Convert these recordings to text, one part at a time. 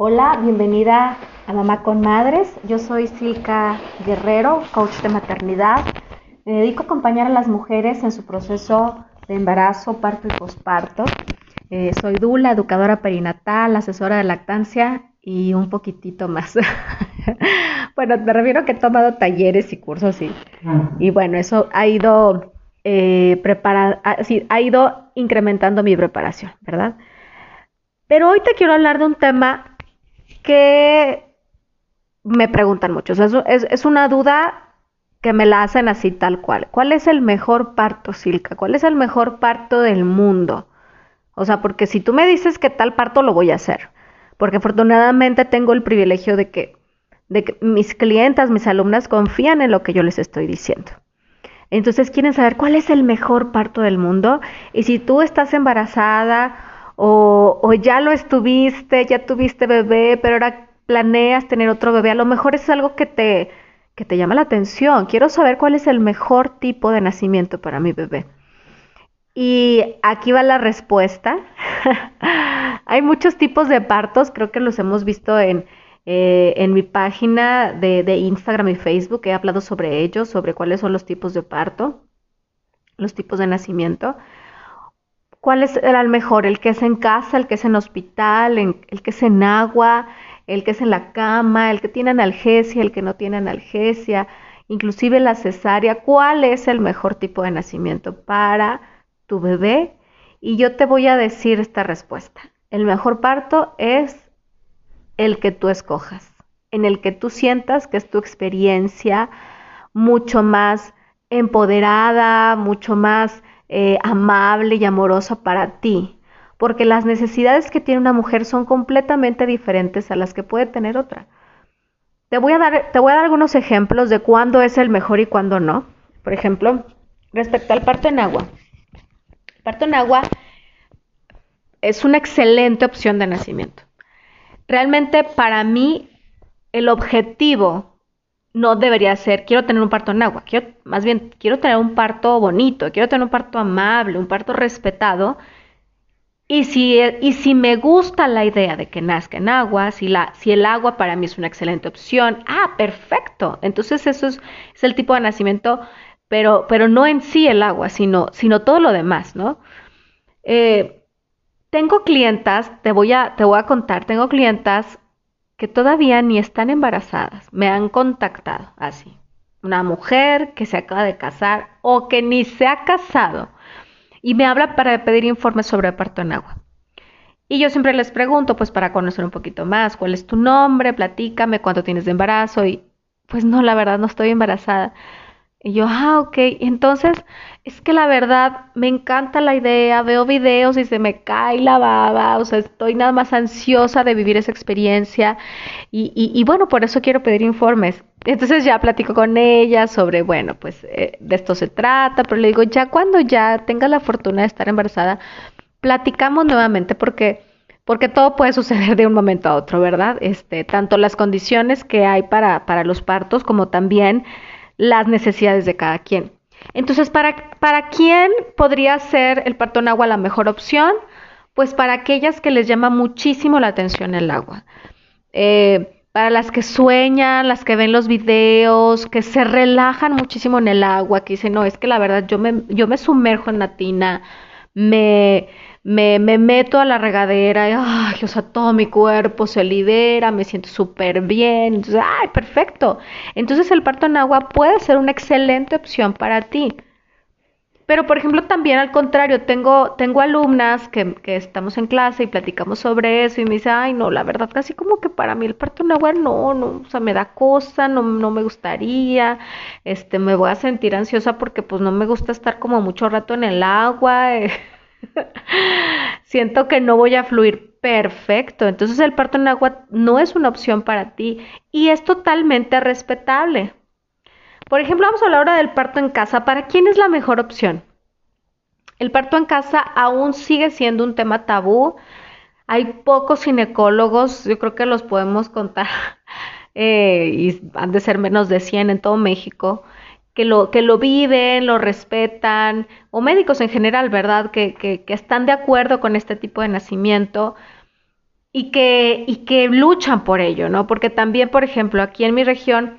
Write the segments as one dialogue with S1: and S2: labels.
S1: Hola, bienvenida a Mamá con Madres. Yo soy Silka Guerrero, coach de maternidad. Me dedico a acompañar a las mujeres en su proceso de embarazo, parto y posparto. Eh, soy Dula, educadora perinatal, asesora de lactancia y un poquitito más. bueno, me refiero que he tomado talleres y cursos y, y bueno, eso ha ido, eh, ha ido incrementando mi preparación, ¿verdad? Pero hoy te quiero hablar de un tema que me preguntan mucho. es, una duda que me la hacen así tal cual. ¿Cuál es el mejor parto, Silka? ¿Cuál es el mejor parto del mundo? O sea, porque si tú me dices que tal parto lo voy a hacer, porque afortunadamente tengo el privilegio de que, de que mis clientas, mis alumnas confían en lo que yo les estoy diciendo. Entonces quieren saber cuál es el mejor parto del mundo y si tú estás embarazada o, ya lo estuviste, ya tuviste bebé, pero ahora planeas tener otro bebé, a lo mejor es algo que te, que te llama la atención. Quiero saber cuál es el mejor tipo de nacimiento para mi bebé. Y aquí va la respuesta. Hay muchos tipos de partos, creo que los hemos visto en, eh, en mi página de, de, Instagram y Facebook. He hablado sobre ellos, sobre cuáles son los tipos de parto, los tipos de nacimiento. ¿Cuál es el mejor? ¿El que es en casa, el que es en hospital, el que es en agua, el que es en la cama, el que tiene analgesia, el que no tiene analgesia, inclusive la cesárea? ¿Cuál es el mejor tipo de nacimiento para tu bebé? Y yo te voy a decir esta respuesta. El mejor parto es el que tú escojas, en el que tú sientas que es tu experiencia mucho más empoderada, mucho más eh, amable y amorosa para ti, porque las necesidades que tiene una mujer son completamente diferentes a las que puede tener otra. Te voy a dar, te voy a dar algunos ejemplos de cuándo es el mejor y cuándo no. Por ejemplo, respecto al parto en agua. Parto en agua es una excelente opción de nacimiento. Realmente para mí el objetivo no debería ser, quiero tener un parto en agua, quiero, más bien quiero tener un parto bonito, quiero tener un parto amable, un parto respetado. Y si, y si me gusta la idea de que nazca en agua, si, la, si el agua para mí es una excelente opción, ah, perfecto. Entonces eso es, el tipo de nacimiento, pero, pero no en sí el agua, sino, sino todo lo demás, ¿no? Eh, tengo clientas, te voy, a, te voy a contar, tengo clientas que todavía ni están embarazadas, me han contactado así. Una mujer que se acaba de casar o que ni se ha casado y me habla para pedir informes sobre parto en agua. Y yo siempre les pregunto, pues para conocer un poquito más, ¿cuál es tu nombre? Platícame cuánto tienes de embarazo y pues no, la verdad no estoy embarazada. Y yo, ah, ok. Entonces, es que la verdad me encanta la idea, veo videos y se me cae la baba, o sea, estoy nada más ansiosa de vivir esa experiencia y, y, bueno, por eso quiero pedir informes. Entonces ya platico con ella sobre, bueno, pues eh, de esto se trata, pero le digo, ya cuando ya tenga la fortuna de estar embarazada, platicamos nuevamente porque porque todo puede suceder de un momento a otro, ¿verdad? Este, tanto las condiciones que hay para, para los partos como también las necesidades de cada quien. Entonces, ¿para, ¿para quién podría ser el parto en agua la mejor opción? Pues para aquellas que les llama muchísimo la atención el agua. Eh, para las que sueñan, las que ven los videos, que se relajan muchísimo en el agua, que dicen, no, es que la verdad yo me, yo me sumerjo en la tina, me, me, me meto a la regadera y, ay, o sea, todo mi cuerpo se libera, me siento súper bien. Entonces, ay, perfecto. Entonces el parto en agua puede ser una excelente opción para ti. Pero, por ejemplo, también al contrario, tengo, tengo alumnas que, estamos en clase y platicamos sobre eso y me dice, ay, no, la verdad, casi como que para mí el parto en agua no, no, o sea, me da cosa, no, no me gustaría, este, me voy a sentir ansiosa porque pues no me gusta estar como mucho rato en el agua. Siento que no voy a fluir perfecto. Entonces el parto en agua no es una opción para ti y es totalmente respetable. Por ejemplo, vamos a hablar ahora del parto en casa. ¿Para quién es la mejor opción? El parto en casa aún sigue siendo un tema tabú. Hay pocos ginecólogos, yo creo que los podemos contar, eh, y han de ser menos de 100 en todo México, que lo, que lo viven, lo respetan, o médicos en general, ¿verdad? Que, que, están de acuerdo con este tipo de nacimiento. y que, y que luchan por ello, ¿no? Porque también, por ejemplo, aquí en mi región,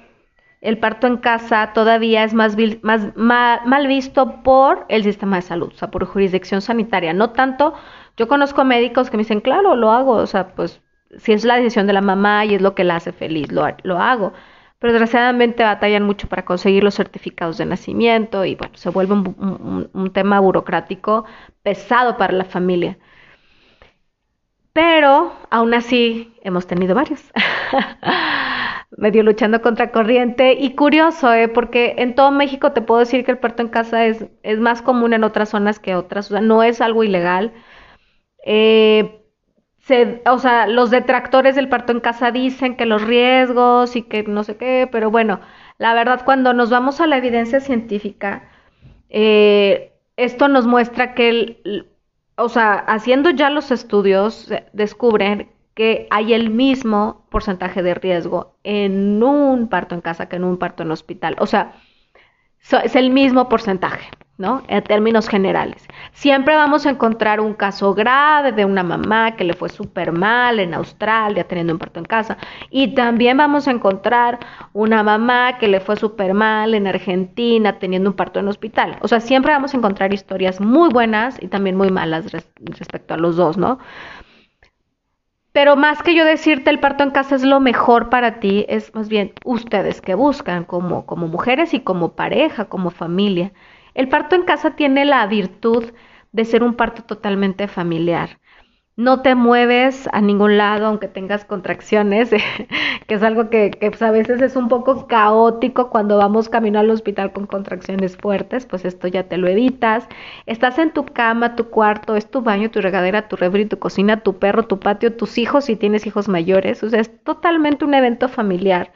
S1: el parto en casa todavía es más, más mal, visto por el sistema de salud, o sea, por jurisdicción sanitaria. No tanto, yo conozco médicos que me dicen, claro, lo hago, o sea, pues si es la decisión de la mamá y es lo que la hace feliz, lo, hago. Pero desgraciadamente batallan mucho para conseguir los certificados de nacimiento y bueno, se vuelve un tema burocrático pesado para la familia. Pero aún así hemos tenido varios. medio luchando contra corriente y curioso, ¿eh? porque en todo México te puedo decir que el parto en casa es, es más común en otras zonas que otras, o sea, no es algo ilegal. Eh, o sea, los detractores del parto en casa dicen que los riesgos y que no sé qué, pero bueno, la verdad cuando nos vamos a la evidencia científica, eh, esto nos muestra que, el, o sea, haciendo ya los estudios, descubren que hay el mismo porcentaje de riesgo en un parto en casa que en un parto en hospital. O sea, es el mismo porcentaje, ¿no? En términos generales. Siempre vamos a encontrar un caso grave de una mamá que le fue súper mal en Australia teniendo un parto en casa. Y también vamos a encontrar una mamá que le fue súper mal en Argentina teniendo un parto en hospital. O sea, siempre vamos a encontrar historias muy buenas y también muy malas respecto a los dos, ¿no? Pero más que yo decirte el parto en casa es lo mejor para ti, es más bien ustedes que buscan como, como mujeres y como pareja, como familia. El parto en casa tiene la virtud de ser un parto totalmente familiar no te mueves a ningún lado aunque tengas contracciones, que es algo que, pues, a veces es un poco caótico cuando vamos camino al hospital con contracciones fuertes, pues esto ya te lo evitas. Estás en tu cama, tu cuarto, es tu baño, tu regadera, tu refri, tu cocina, tu perro, tu patio, tus hijos si tienes hijos mayores, o sea, es totalmente un evento familiar.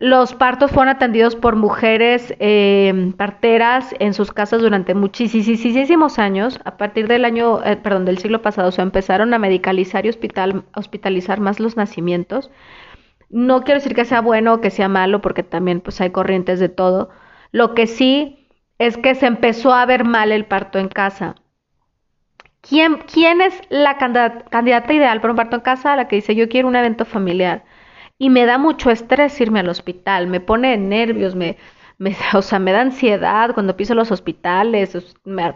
S1: Los partos fueron atendidos por mujeres eh, parteras en sus casas durante muchísimos años. A partir del año, eh, perdón, del siglo pasado, se empezaron a medicalizar y hospital, hospitalizar más los nacimientos. No quiero decir que sea bueno o que sea malo, porque también pues hay corrientes de todo. Lo que sí es que se empezó a ver mal el parto en casa. ¿Quién, quién es la candidata ideal para un parto en casa? La que dice yo quiero un evento familiar y me da mucho estrés irme al hospital, me pone nervios, me, me, o sea, me da ansiedad cuando piso los hospitales,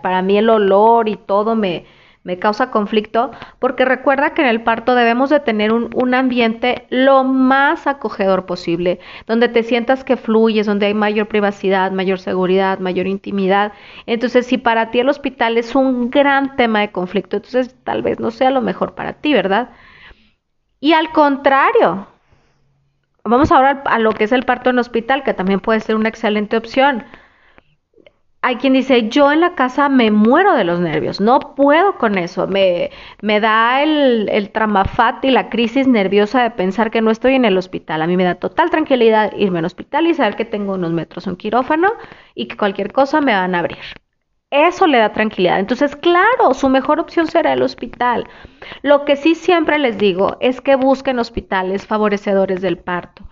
S1: para mí el olor y todo me, me causa conflicto, porque recuerda que en el parto debemos de tener un, un, ambiente lo más acogedor posible, donde te sientas que fluyes, donde hay mayor privacidad, mayor seguridad, mayor intimidad. Entonces, si para ti el hospital es un gran tema de conflicto, entonces tal vez no sea lo mejor para ti, ¿verdad? Y al contrario, Vamos ahora a lo que es el parto en hospital, que también puede ser una excelente opción. Hay quien dice, yo en la casa me muero de los nervios, no puedo con eso, me, me da el, el tramafat y la crisis nerviosa de pensar que no estoy en el hospital. A mí me da total tranquilidad irme al hospital y saber que tengo unos metros un quirófano y que cualquier cosa me van a abrir. Eso le da tranquilidad. Entonces, claro, su mejor opción será el hospital. Lo que sí siempre les digo es que busquen hospitales favorecedores del parto,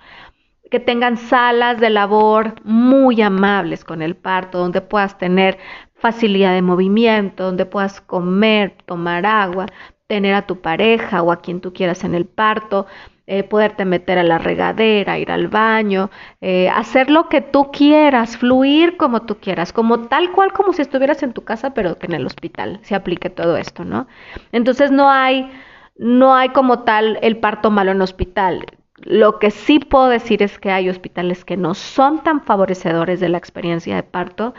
S1: que tengan salas de labor muy amables con el parto, donde puedas tener facilidad de movimiento, donde puedas comer, tomar agua, tener a tu pareja o a quien tú quieras en el parto, eh, poderte meter a la regadera, ir al baño, eh, hacer lo que tú quieras, fluir como tú quieras, como tal cual como si estuvieras en tu casa, pero que en el hospital se aplique todo esto, ¿no? Entonces no hay, no hay como tal el parto malo en hospital. Lo que sí puedo decir es que hay hospitales que no son tan favorecedores de la experiencia de parto,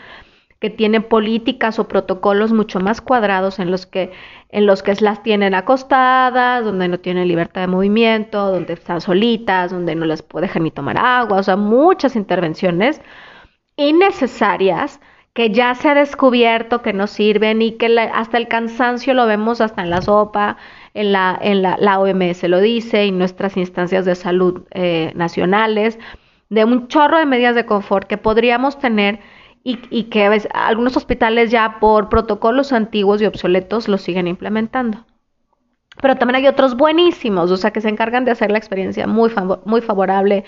S1: que tienen políticas o protocolos mucho más cuadrados en los que en los que las tienen acostadas, donde no tienen libertad de movimiento, donde están solitas, donde no les dejan ni tomar agua, o sea, muchas intervenciones innecesarias que ya se ha descubierto que no sirven y que hasta el cansancio lo vemos hasta en la sopa, en la, en la, la OMS lo dice y nuestras instancias de salud eh, nacionales, de un chorro de medidas de confort que podríamos tener y, y que algunos hospitales ya por protocolos antiguos y obsoletos lo siguen implementando. Pero también hay otros buenísimos, o sea, que se encargan de hacer la experiencia muy, muy favorable,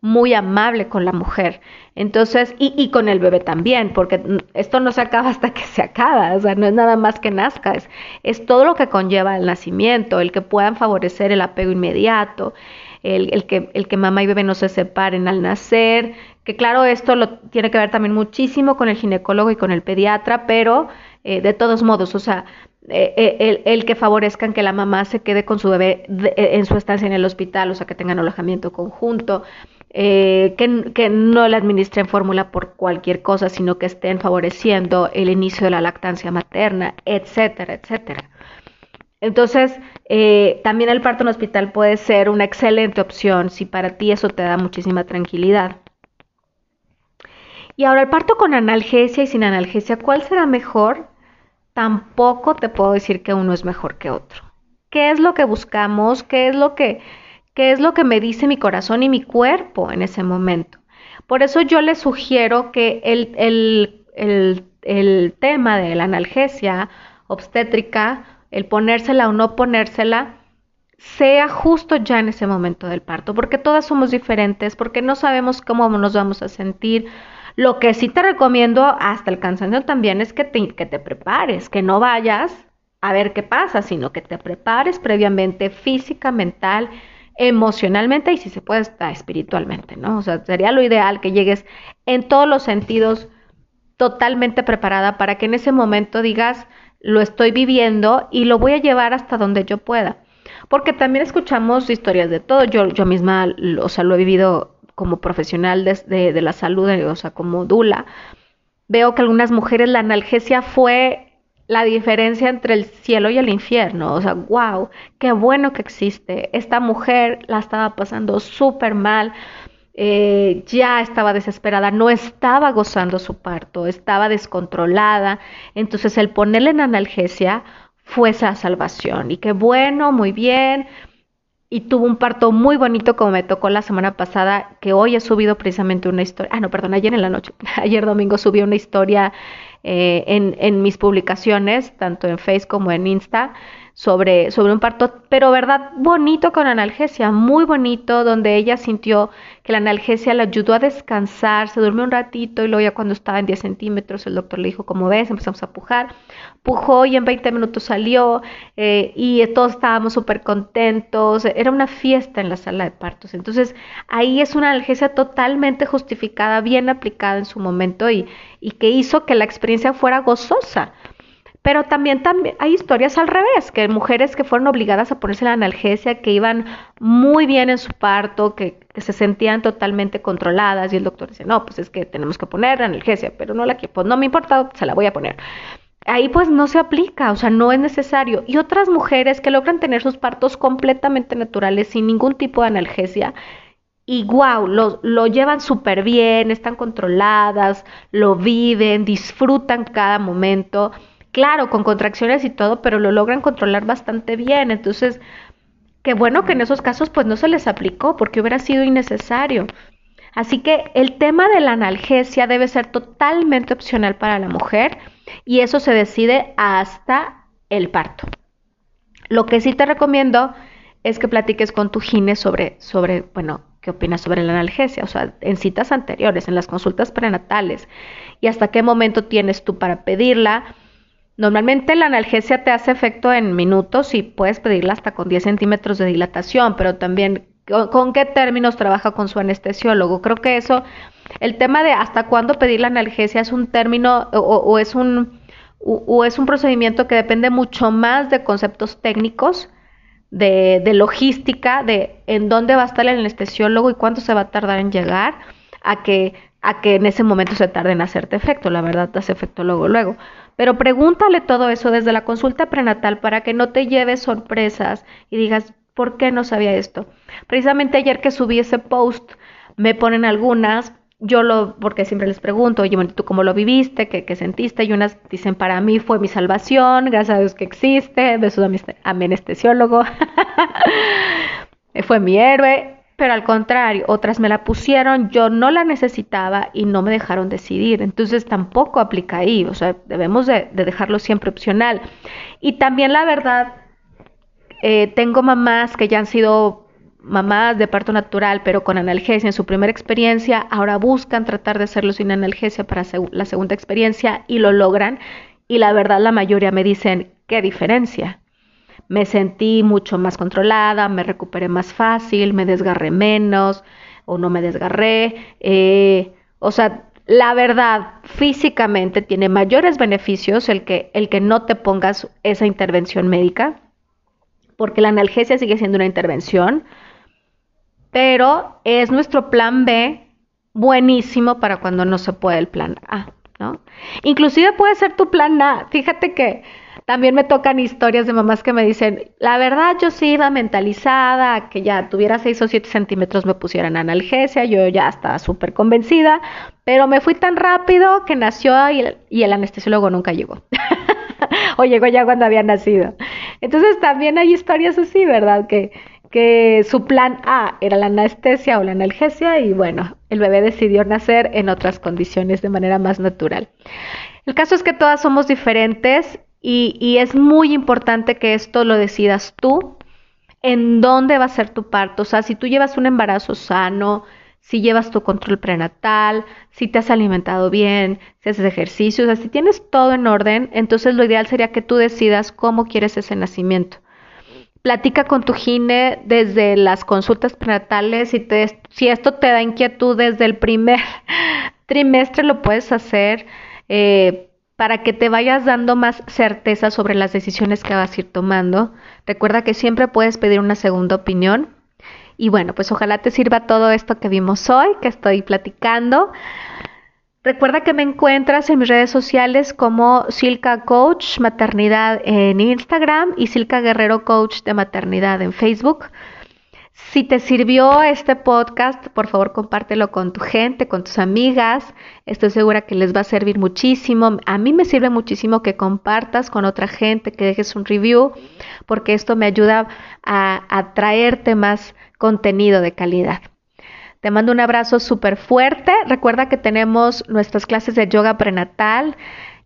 S1: muy amable con la mujer. Entonces, y, y, con el bebé también, porque esto no se acaba hasta que se acaba, o sea, no es nada más que nazca, es, es todo lo que conlleva el nacimiento, el que puedan favorecer el apego inmediato, el, el, que, el que mamá y bebé no se separen al nacer, que claro, esto lo tiene que ver también muchísimo con el ginecólogo y con el pediatra, pero eh, de todos modos, o sea, eh, eh, el, que favorezcan que la mamá se quede con su bebé en su estancia en el hospital, o sea, que tengan alojamiento conjunto, que, que, no le administren fórmula por cualquier cosa, sino que estén favoreciendo el inicio de la lactancia materna, etcétera, etcétera. Entonces, también el parto en hospital puede ser una excelente opción si para ti eso te da muchísima tranquilidad. Y ahora el parto con analgesia y sin analgesia, ¿cuál será mejor? Tampoco te puedo decir que uno es mejor que otro. ¿Qué es lo que buscamos? ¿Qué es lo que, qué es lo que me dice mi corazón y mi cuerpo en ese momento? Por eso yo les sugiero que el, el, el, el tema de la analgesia obstétrica, el ponérsela o no ponérsela, sea justo ya en ese momento del parto, porque todas somos diferentes, porque no sabemos cómo nos vamos a sentir, lo que sí te recomiendo hasta el cansancio también es que te, que te prepares, que no vayas a ver qué pasa, sino que te prepares previamente física, mental, emocionalmente y si se puede hasta espiritualmente, ¿no? O sea, sería lo ideal que llegues en todos los sentidos totalmente preparada para que en ese momento digas, lo estoy viviendo y lo voy a llevar hasta donde yo pueda. Porque también escuchamos historias de todo. Yo, yo misma, o sea, lo he vivido como profesional de, de, la salud, o sea, como Dula, veo que algunas mujeres la analgesia fue la diferencia entre el cielo y el infierno. O sea, wow, qué bueno que existe. Esta mujer la estaba pasando súper mal. Eh, ya estaba desesperada, no estaba gozando su parto, estaba descontrolada. Entonces el ponerle en analgesia fue esa salvación. Y qué bueno, muy bien y tuvo un parto muy bonito como me tocó la semana pasada, que hoy he subido precisamente una historia, ah no, perdón, ayer en la noche, ayer domingo subí una historia eh, en, en mis publicaciones, tanto en Facebook como en Insta, sobre, sobre un parto, pero verdad, bonito con analgesia, muy bonito, donde ella sintió que la analgesia le ayudó a descansar, se durmió un ratito y luego ya cuando estaba en 10 centímetros el doctor le dijo, como ves, empezamos a pujar, pujó y en 20 minutos salió eh, y todos estábamos súper contentos, era una fiesta en la sala de partos, entonces ahí es una analgesia totalmente justificada, bien aplicada en su momento y, y que hizo que la experiencia fuera gozosa. Pero también, también hay historias al revés, que mujeres que fueron obligadas a ponerse la analgesia, que iban muy bien en su parto, que, se sentían totalmente controladas y el doctor dice, no, pues es que tenemos que poner analgesia, pero no la quiero, pues no me importa, se la voy a poner. Ahí pues no se aplica, o sea, no es necesario. Y otras mujeres que logran tener sus partos completamente naturales, sin ningún tipo de analgesia, y wow, lo, lo llevan súper bien, están controladas, lo viven, disfrutan cada momento claro, con contracciones y todo, pero lo logran controlar bastante bien. Entonces, qué bueno que en esos casos pues no se les aplicó porque hubiera sido innecesario. Así que el tema de la analgesia debe ser totalmente opcional para la mujer y eso se decide hasta el parto. Lo que sí te recomiendo es que platiques con tu gine sobre, sobre, bueno, qué opinas sobre la analgesia, o sea, en citas anteriores, en las consultas prenatales y hasta qué momento tienes tú para pedirla Normalmente la analgesia te hace efecto en minutos y puedes pedirla hasta con 10 centímetros de dilatación, pero también con, qué términos trabaja con su anestesiólogo. Creo que eso, el tema de hasta cuándo pedir la analgesia es un término o, es un o, es un procedimiento que depende mucho más de conceptos técnicos, de, de logística, de en dónde va a estar el anestesiólogo y cuánto se va a tardar en llegar, a que a que en ese momento se tarde en hacerte efecto. La verdad, te hace efecto luego, luego. Pero pregúntale todo eso desde la consulta prenatal para que no te lleves sorpresas y digas, ¿por qué no sabía esto? Precisamente ayer que subí ese post, me ponen algunas, yo lo, porque siempre les pregunto, oye, ¿tú cómo lo viviste? ¿Qué, sentiste? Y unas dicen, para mí fue mi salvación, gracias a Dios que existe, besos a mi, a mi anestesiólogo, fue mi héroe pero al contrario, otras me la pusieron, yo no la necesitaba y no me dejaron decidir. Entonces tampoco aplica ahí, o sea, debemos de, dejarlo siempre opcional. Y también la verdad, eh, tengo mamás que ya han sido mamás de parto natural, pero con analgesia en su primera experiencia, ahora buscan tratar de hacerlo sin analgesia para la segunda experiencia y lo logran. Y la verdad, la mayoría me dicen, ¿qué diferencia? Me sentí mucho más controlada, me recuperé más fácil, me desgarré menos o no me desgarré. Eh, o sea, la verdad, físicamente tiene mayores beneficios el que, el que no te pongas esa intervención médica, porque la analgesia sigue siendo una intervención, pero es nuestro plan B buenísimo para cuando no se puede el plan A, ¿no? Inclusive puede ser tu plan A. Fíjate que también me tocan historias de mamás que me dicen, la verdad yo sí iba mentalizada, que ya tuviera 6 o 7 centímetros me pusieran analgesia, yo ya estaba súper convencida, pero me fui tan rápido que nació y el, anestesiólogo nunca llegó. o llegó ya cuando había nacido. Entonces también hay historias así, ¿verdad? Que, que su plan A era la anestesia o la analgesia y bueno, el bebé decidió nacer en otras condiciones de manera más natural. El caso es que todas somos diferentes y, es muy importante que esto lo decidas tú, en dónde va a ser tu parto. O sea, si tú llevas un embarazo sano, si llevas tu control prenatal, si te has alimentado bien, si haces ejercicio, o sea, si tienes todo en orden, entonces lo ideal sería que tú decidas cómo quieres ese nacimiento. Platica con tu gine desde las consultas prenatales. Si, te, si esto te da inquietud desde el primer trimestre, lo puedes hacer. Eh, para que te vayas dando más certeza sobre las decisiones que vas a ir tomando. Recuerda que siempre puedes pedir una segunda opinión. Y bueno, pues ojalá te sirva todo esto que vimos hoy, que estoy platicando. Recuerda que me encuentras en mis redes sociales como Silka Coach Maternidad en Instagram y Silka Guerrero Coach de Maternidad en Facebook. Si te sirvió este podcast, por favor compártelo con tu gente, con tus amigas. Estoy segura que les va a servir muchísimo. A mí me sirve muchísimo que compartas con otra gente, que dejes un review, porque esto me ayuda a, a traerte más contenido de calidad. Te mando un abrazo súper fuerte. Recuerda que tenemos nuestras clases de yoga prenatal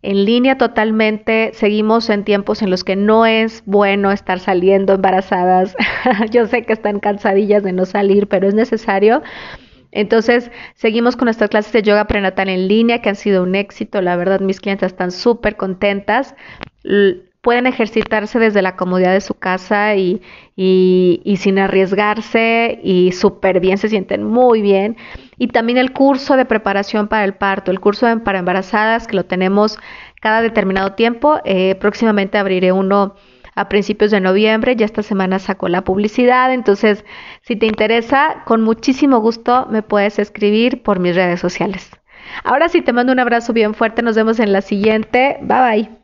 S1: en línea totalmente. Seguimos en tiempos en los que no es bueno estar saliendo embarazadas. Yo sé que están cansadillas de no salir, pero es necesario. Entonces, seguimos con nuestras clases de yoga prenatal en línea, que han sido un éxito. La verdad, mis clientes están súper contentas pueden ejercitarse desde la comodidad de su casa y, y, sin arriesgarse y súper bien, se sienten muy bien. Y también el curso de preparación para el parto, el curso para embarazadas que lo tenemos cada determinado tiempo. Eh, próximamente abriré uno a principios de noviembre, ya esta semana sacó la publicidad, entonces si te interesa, con muchísimo gusto me puedes escribir por mis redes sociales. Ahora sí te mando un abrazo bien fuerte, nos vemos en la siguiente, bye bye.